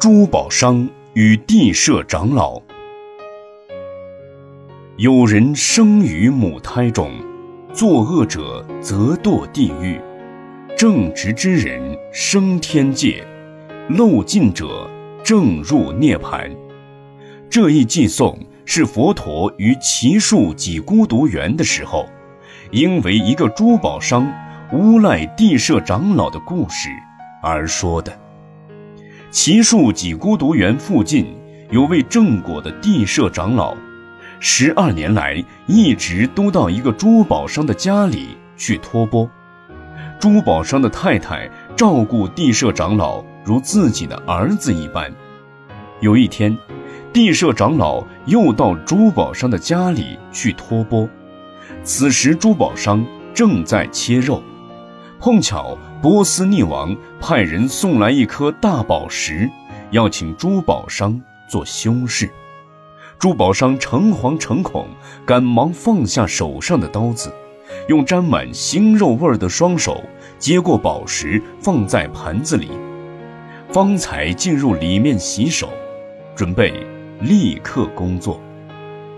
珠宝商与地社长老。有人生于母胎中，作恶者则堕地狱，正直之人升天界，漏尽者正入涅槃。这一寄颂是佛陀于奇树给孤独园的时候，因为一个珠宝商诬赖地社长老的故事而说的。奇树给孤独园附近有位正果的地社长老，十二年来一直都到一个珠宝商的家里去托钵。珠宝商的太太照顾地社长老如自己的儿子一般。有一天，地社长老又到珠宝商的家里去托钵，此时珠宝商正在切肉。碰巧波斯匿王派人送来一颗大宝石，要请珠宝商做修饰。珠宝商诚惶诚恐，赶忙放下手上的刀子，用沾满腥肉味的双手接过宝石，放在盘子里，方才进入里面洗手，准备立刻工作。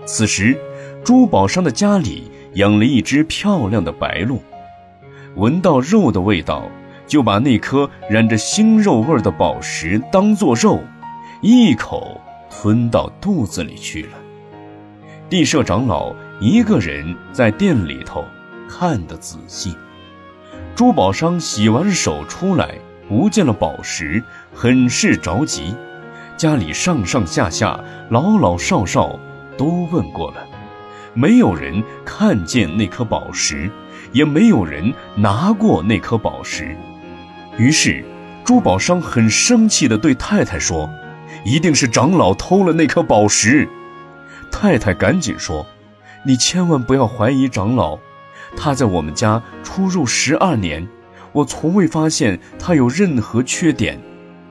此时，珠宝商的家里养了一只漂亮的白鹿。闻到肉的味道，就把那颗染着腥肉味的宝石当作肉，一口吞到肚子里去了。地社长老一个人在店里头看得仔细。珠宝商洗完手出来，不见了宝石，很是着急。家里上上下下、老老少少都问过了，没有人看见那颗宝石。也没有人拿过那颗宝石，于是珠宝商很生气地对太太说：“一定是长老偷了那颗宝石。”太太赶紧说：“你千万不要怀疑长老，他在我们家出入十二年，我从未发现他有任何缺点，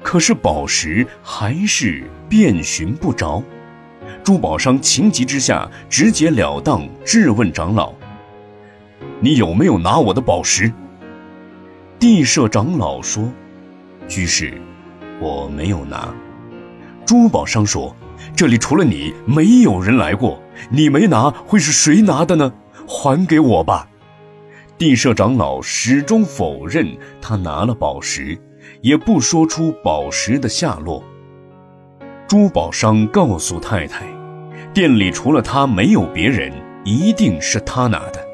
可是宝石还是遍寻不着。”珠宝商情急之下直截了当质问长老。你有没有拿我的宝石？地社长老说：“居士，我没有拿。”珠宝商说：“这里除了你，没有人来过。你没拿，会是谁拿的呢？还给我吧。”地社长老始终否认他拿了宝石，也不说出宝石的下落。珠宝商告诉太太：“店里除了他，没有别人，一定是他拿的。”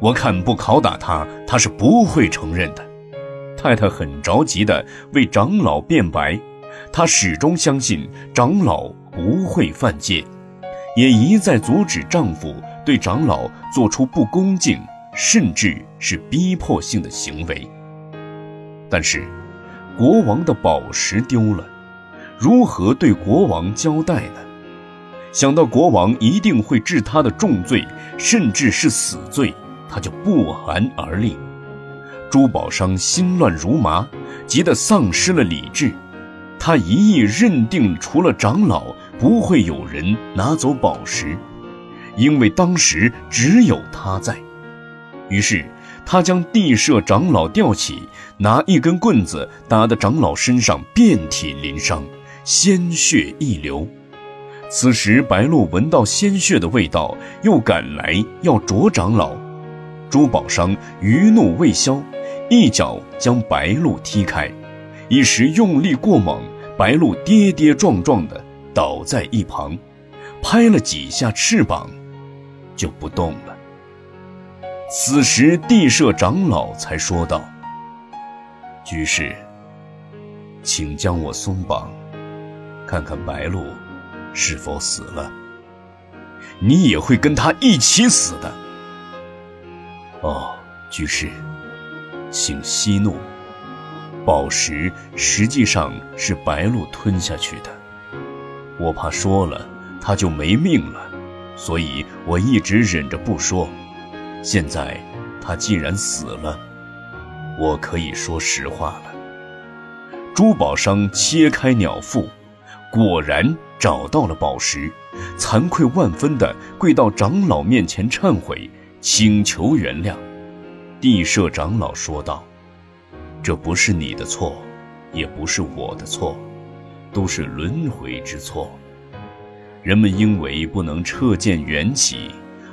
我看不拷打他，他是不会承认的。太太很着急地为长老辩白，她始终相信长老不会犯戒，也一再阻止丈夫对长老做出不恭敬甚至是逼迫性的行为。但是，国王的宝石丢了，如何对国王交代呢？想到国王一定会治他的重罪，甚至是死罪。他就不寒而栗，珠宝商心乱如麻，急得丧失了理智。他一意认定，除了长老，不会有人拿走宝石，因为当时只有他在。于是，他将地社长老吊起，拿一根棍子打得长老身上遍体鳞伤，鲜血一流。此时，白鹿闻到鲜血的味道，又赶来要啄长老。珠宝商余怒未消，一脚将白鹿踢开，一时用力过猛，白鹿跌跌撞撞地倒在一旁，拍了几下翅膀，就不动了。此时地社长老才说道：“居士，请将我松绑，看看白鹿是否死了。你也会跟他一起死的。”哦，居士，请息怒。宝石实际上是白鹿吞下去的，我怕说了他就没命了，所以我一直忍着不说。现在他既然死了，我可以说实话了。珠宝商切开鸟腹，果然找到了宝石，惭愧万分的跪到长老面前忏悔。请求原谅，地舍长老说道：“这不是你的错，也不是我的错，都是轮回之错。人们因为不能彻见缘起，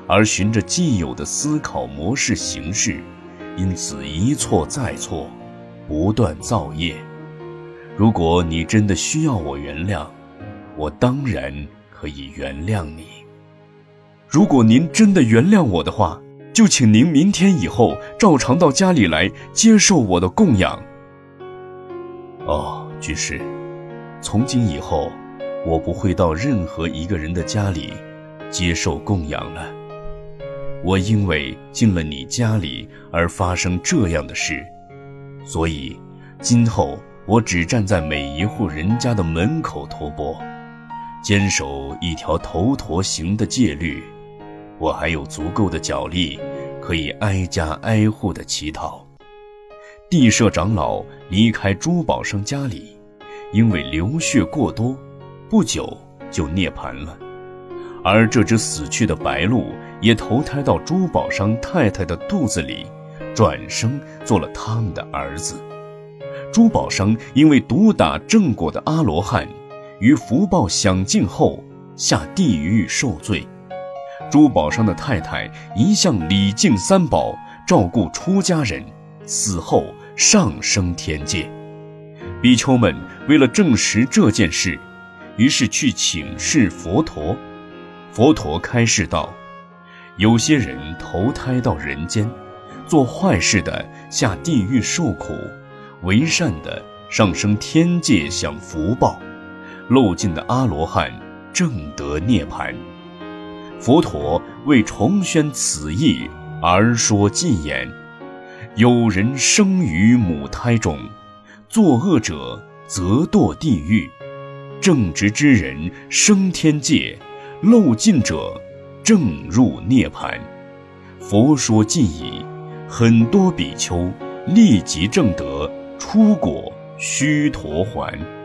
而循着既有的思考模式行事，因此一错再错，不断造业。如果你真的需要我原谅，我当然可以原谅你。如果您真的原谅我的话，就请您明天以后照常到家里来接受我的供养。哦，居士，从今以后，我不会到任何一个人的家里接受供养了。我因为进了你家里而发生这样的事，所以今后我只站在每一户人家的门口托钵，坚守一条头陀行的戒律。我还有足够的脚力，可以挨家挨户的乞讨。地社长老离开珠宝商家里，因为流血过多，不久就涅槃了。而这只死去的白鹿也投胎到珠宝商太太的肚子里，转生做了他们的儿子。珠宝商因为毒打正果的阿罗汉，于福报享尽后下地狱受罪。珠宝商的太太一向礼敬三宝，照顾出家人，死后上升天界。比丘们为了证实这件事，于是去请示佛陀。佛陀开示道：有些人投胎到人间，做坏事的下地狱受苦，为善的上升天界享福报，漏尽的阿罗汉正得涅槃。佛陀为重宣此义而说偈言：“有人生于母胎中，作恶者则堕地狱；正直之人升天界，漏尽者正入涅槃。”佛说偈已，很多比丘立即正得出果须陀环。